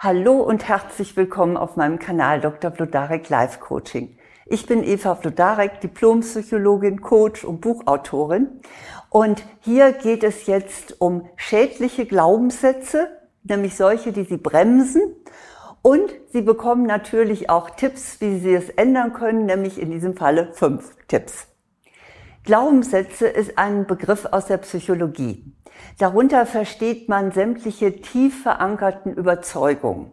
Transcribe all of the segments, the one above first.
Hallo und herzlich willkommen auf meinem Kanal Dr. Vlodarek Life Coaching. Ich bin Eva Vlodarek, Diplompsychologin, Coach und Buchautorin. Und hier geht es jetzt um schädliche Glaubenssätze, nämlich solche, die Sie bremsen. Und Sie bekommen natürlich auch Tipps, wie Sie es ändern können, nämlich in diesem Falle fünf Tipps. Glaubenssätze ist ein Begriff aus der Psychologie. Darunter versteht man sämtliche tief verankerten Überzeugungen.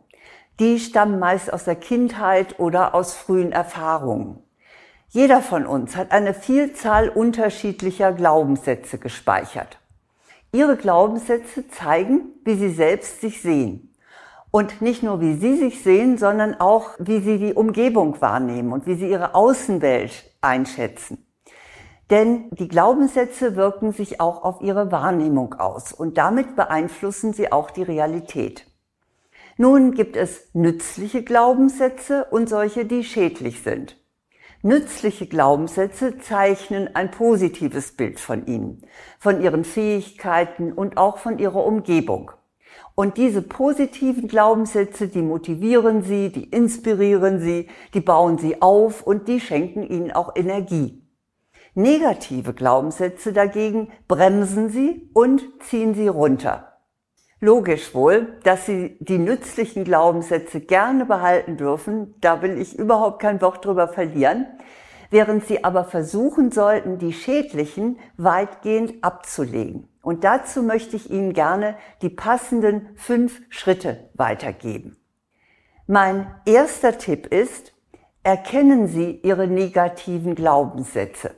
Die stammen meist aus der Kindheit oder aus frühen Erfahrungen. Jeder von uns hat eine Vielzahl unterschiedlicher Glaubenssätze gespeichert. Ihre Glaubenssätze zeigen, wie Sie selbst sich sehen. Und nicht nur, wie Sie sich sehen, sondern auch, wie Sie die Umgebung wahrnehmen und wie Sie Ihre Außenwelt einschätzen. Denn die Glaubenssätze wirken sich auch auf ihre Wahrnehmung aus und damit beeinflussen sie auch die Realität. Nun gibt es nützliche Glaubenssätze und solche, die schädlich sind. Nützliche Glaubenssätze zeichnen ein positives Bild von ihnen, von ihren Fähigkeiten und auch von ihrer Umgebung. Und diese positiven Glaubenssätze, die motivieren sie, die inspirieren sie, die bauen sie auf und die schenken ihnen auch Energie. Negative Glaubenssätze dagegen bremsen sie und ziehen sie runter. Logisch wohl, dass Sie die nützlichen Glaubenssätze gerne behalten dürfen, da will ich überhaupt kein Wort drüber verlieren, während Sie aber versuchen sollten, die schädlichen weitgehend abzulegen. Und dazu möchte ich Ihnen gerne die passenden fünf Schritte weitergeben. Mein erster Tipp ist, erkennen Sie Ihre negativen Glaubenssätze.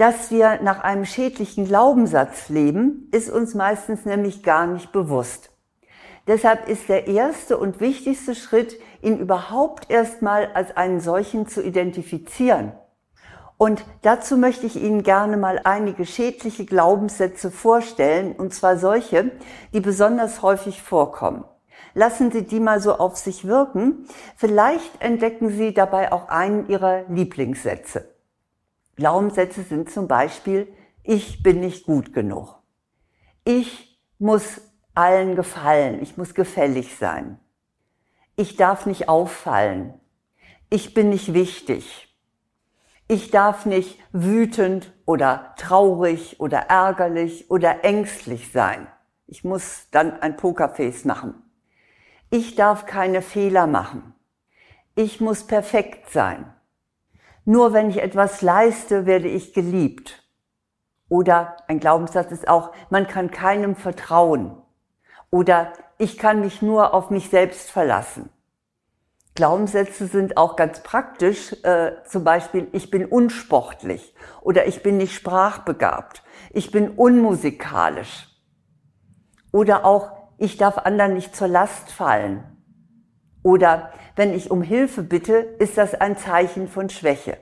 Dass wir nach einem schädlichen Glaubenssatz leben, ist uns meistens nämlich gar nicht bewusst. Deshalb ist der erste und wichtigste Schritt, ihn überhaupt erstmal als einen solchen zu identifizieren. Und dazu möchte ich Ihnen gerne mal einige schädliche Glaubenssätze vorstellen, und zwar solche, die besonders häufig vorkommen. Lassen Sie die mal so auf sich wirken. Vielleicht entdecken Sie dabei auch einen Ihrer Lieblingssätze. Glaubenssätze sind zum Beispiel, ich bin nicht gut genug. Ich muss allen gefallen. Ich muss gefällig sein. Ich darf nicht auffallen. Ich bin nicht wichtig. Ich darf nicht wütend oder traurig oder ärgerlich oder ängstlich sein. Ich muss dann ein Pokerface machen. Ich darf keine Fehler machen. Ich muss perfekt sein. Nur wenn ich etwas leiste, werde ich geliebt. Oder ein Glaubenssatz ist auch, man kann keinem vertrauen. Oder ich kann mich nur auf mich selbst verlassen. Glaubenssätze sind auch ganz praktisch, äh, zum Beispiel, ich bin unsportlich oder ich bin nicht sprachbegabt, ich bin unmusikalisch. Oder auch, ich darf anderen nicht zur Last fallen. Oder wenn ich um Hilfe bitte, ist das ein Zeichen von Schwäche.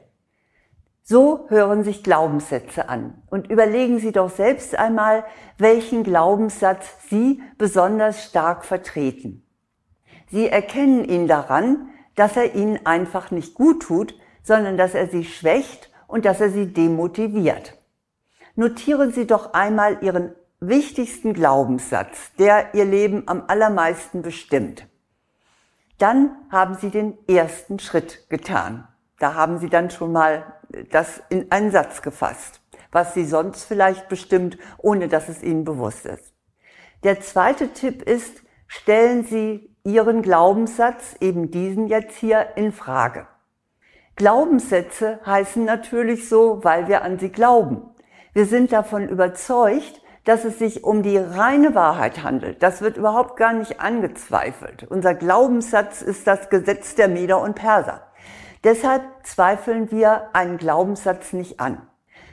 So hören sich Glaubenssätze an. Und überlegen Sie doch selbst einmal, welchen Glaubenssatz Sie besonders stark vertreten. Sie erkennen ihn daran, dass er Ihnen einfach nicht gut tut, sondern dass er Sie schwächt und dass er Sie demotiviert. Notieren Sie doch einmal Ihren wichtigsten Glaubenssatz, der Ihr Leben am allermeisten bestimmt dann haben Sie den ersten Schritt getan. Da haben Sie dann schon mal das in einen Satz gefasst, was Sie sonst vielleicht bestimmt, ohne dass es Ihnen bewusst ist. Der zweite Tipp ist, stellen Sie Ihren Glaubenssatz, eben diesen jetzt hier, in Frage. Glaubenssätze heißen natürlich so, weil wir an sie glauben. Wir sind davon überzeugt, dass es sich um die reine Wahrheit handelt. Das wird überhaupt gar nicht angezweifelt. Unser Glaubenssatz ist das Gesetz der Meder und Perser. Deshalb zweifeln wir einen Glaubenssatz nicht an.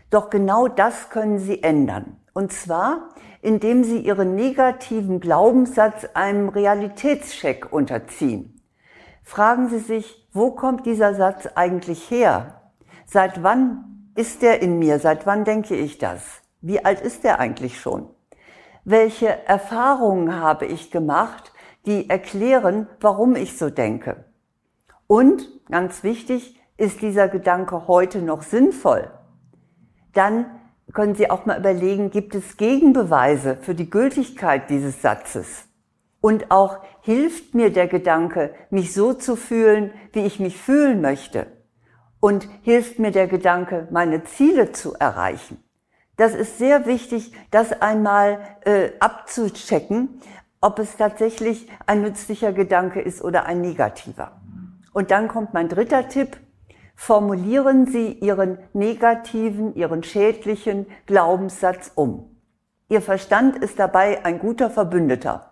Doch genau das können Sie ändern. Und zwar, indem Sie Ihren negativen Glaubenssatz einem Realitätscheck unterziehen. Fragen Sie sich, wo kommt dieser Satz eigentlich her? Seit wann ist der in mir? Seit wann denke ich das? Wie alt ist der eigentlich schon? Welche Erfahrungen habe ich gemacht, die erklären, warum ich so denke? Und, ganz wichtig, ist dieser Gedanke heute noch sinnvoll? Dann können Sie auch mal überlegen, gibt es Gegenbeweise für die Gültigkeit dieses Satzes? Und auch hilft mir der Gedanke, mich so zu fühlen, wie ich mich fühlen möchte. Und hilft mir der Gedanke, meine Ziele zu erreichen. Das ist sehr wichtig, das einmal äh, abzuchecken, ob es tatsächlich ein nützlicher Gedanke ist oder ein negativer. Und dann kommt mein dritter Tipp. Formulieren Sie Ihren negativen, Ihren schädlichen Glaubenssatz um. Ihr Verstand ist dabei ein guter Verbündeter.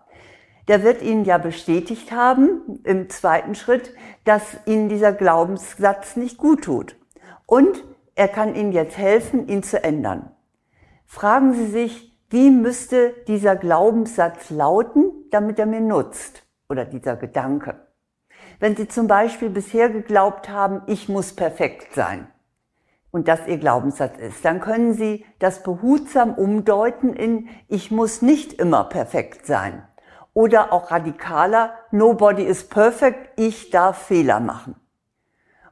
Der wird Ihnen ja bestätigt haben im zweiten Schritt, dass Ihnen dieser Glaubenssatz nicht gut tut. Und er kann Ihnen jetzt helfen, ihn zu ändern. Fragen Sie sich, wie müsste dieser Glaubenssatz lauten, damit er mir nutzt? Oder dieser Gedanke. Wenn Sie zum Beispiel bisher geglaubt haben, ich muss perfekt sein und das Ihr Glaubenssatz ist, dann können Sie das behutsam umdeuten in ich muss nicht immer perfekt sein. Oder auch radikaler, nobody is perfect, ich darf Fehler machen.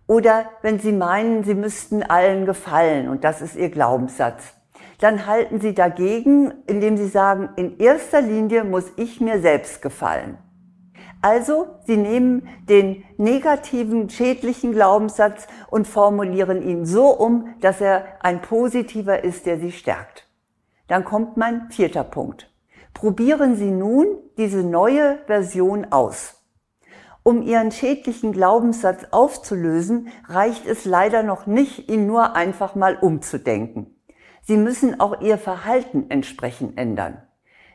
Oder wenn Sie meinen, Sie müssten allen gefallen und das ist Ihr Glaubenssatz, dann halten Sie dagegen, indem Sie sagen, in erster Linie muss ich mir selbst gefallen. Also, Sie nehmen den negativen, schädlichen Glaubenssatz und formulieren ihn so um, dass er ein positiver ist, der Sie stärkt. Dann kommt mein vierter Punkt. Probieren Sie nun diese neue Version aus. Um Ihren schädlichen Glaubenssatz aufzulösen, reicht es leider noch nicht, ihn nur einfach mal umzudenken. Sie müssen auch Ihr Verhalten entsprechend ändern.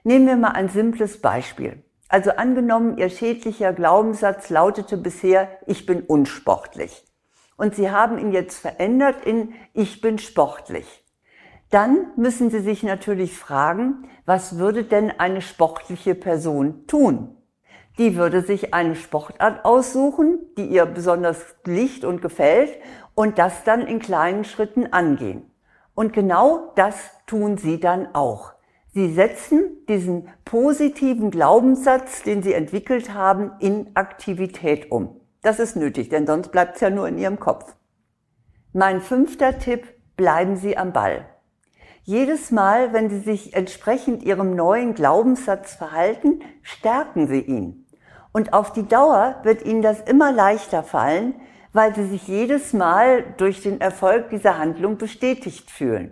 Nehmen wir mal ein simples Beispiel. Also angenommen, Ihr schädlicher Glaubenssatz lautete bisher, ich bin unsportlich. Und Sie haben ihn jetzt verändert in, ich bin sportlich. Dann müssen Sie sich natürlich fragen, was würde denn eine sportliche Person tun? Die würde sich eine Sportart aussuchen, die ihr besonders liegt und gefällt und das dann in kleinen Schritten angehen. Und genau das tun Sie dann auch. Sie setzen diesen positiven Glaubenssatz, den Sie entwickelt haben, in Aktivität um. Das ist nötig, denn sonst bleibt es ja nur in Ihrem Kopf. Mein fünfter Tipp, bleiben Sie am Ball. Jedes Mal, wenn Sie sich entsprechend Ihrem neuen Glaubenssatz verhalten, stärken Sie ihn. Und auf die Dauer wird Ihnen das immer leichter fallen, weil Sie sich jedes Mal durch den Erfolg dieser Handlung bestätigt fühlen.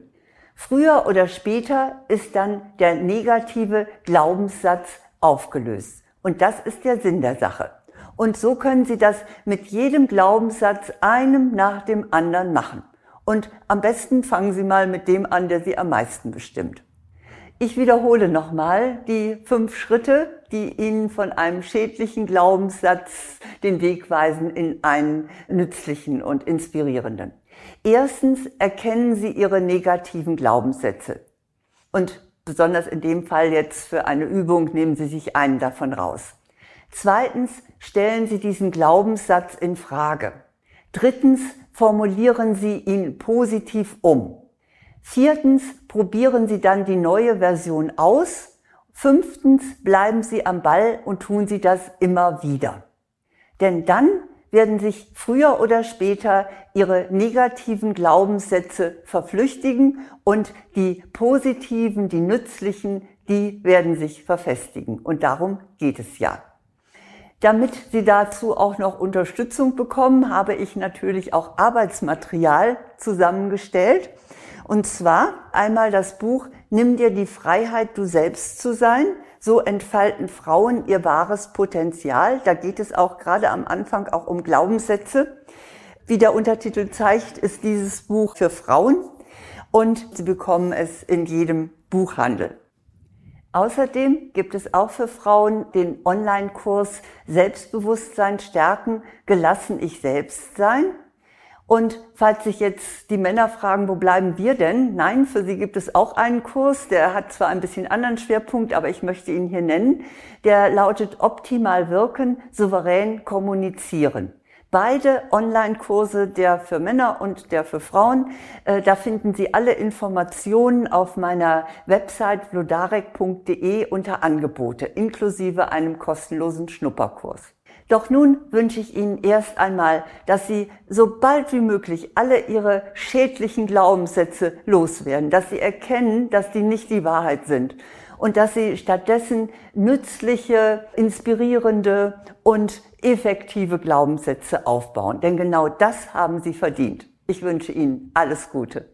Früher oder später ist dann der negative Glaubenssatz aufgelöst. Und das ist der Sinn der Sache. Und so können Sie das mit jedem Glaubenssatz einem nach dem anderen machen. Und am besten fangen Sie mal mit dem an, der Sie am meisten bestimmt. Ich wiederhole nochmal die fünf Schritte, die Ihnen von einem schädlichen Glaubenssatz den Weg weisen in einen nützlichen und inspirierenden. Erstens erkennen Sie Ihre negativen Glaubenssätze. Und besonders in dem Fall jetzt für eine Übung nehmen Sie sich einen davon raus. Zweitens stellen Sie diesen Glaubenssatz in Frage. Drittens formulieren Sie ihn positiv um. Viertens probieren Sie dann die neue Version aus. Fünftens bleiben Sie am Ball und tun Sie das immer wieder. Denn dann werden sich früher oder später ihre negativen Glaubenssätze verflüchtigen und die positiven, die nützlichen, die werden sich verfestigen. Und darum geht es ja. Damit Sie dazu auch noch Unterstützung bekommen, habe ich natürlich auch Arbeitsmaterial zusammengestellt. Und zwar einmal das Buch Nimm dir die Freiheit, du selbst zu sein so entfalten Frauen ihr wahres Potenzial. Da geht es auch gerade am Anfang auch um Glaubenssätze. Wie der Untertitel zeigt, ist dieses Buch für Frauen und Sie bekommen es in jedem Buchhandel. Außerdem gibt es auch für Frauen den Online-Kurs Selbstbewusstsein stärken, gelassen ich selbst sein. Und falls sich jetzt die Männer fragen, wo bleiben wir denn? Nein, für sie gibt es auch einen Kurs, der hat zwar ein bisschen anderen Schwerpunkt, aber ich möchte ihn hier nennen. Der lautet Optimal wirken, souverän kommunizieren. Beide Online-Kurse, der für Männer und der für Frauen, äh, da finden Sie alle Informationen auf meiner Website vlodarek.de unter Angebote, inklusive einem kostenlosen Schnupperkurs. Doch nun wünsche ich Ihnen erst einmal, dass Sie so bald wie möglich alle Ihre schädlichen Glaubenssätze loswerden, dass Sie erkennen, dass die nicht die Wahrheit sind und dass Sie stattdessen nützliche, inspirierende und effektive Glaubenssätze aufbauen. Denn genau das haben Sie verdient. Ich wünsche Ihnen alles Gute.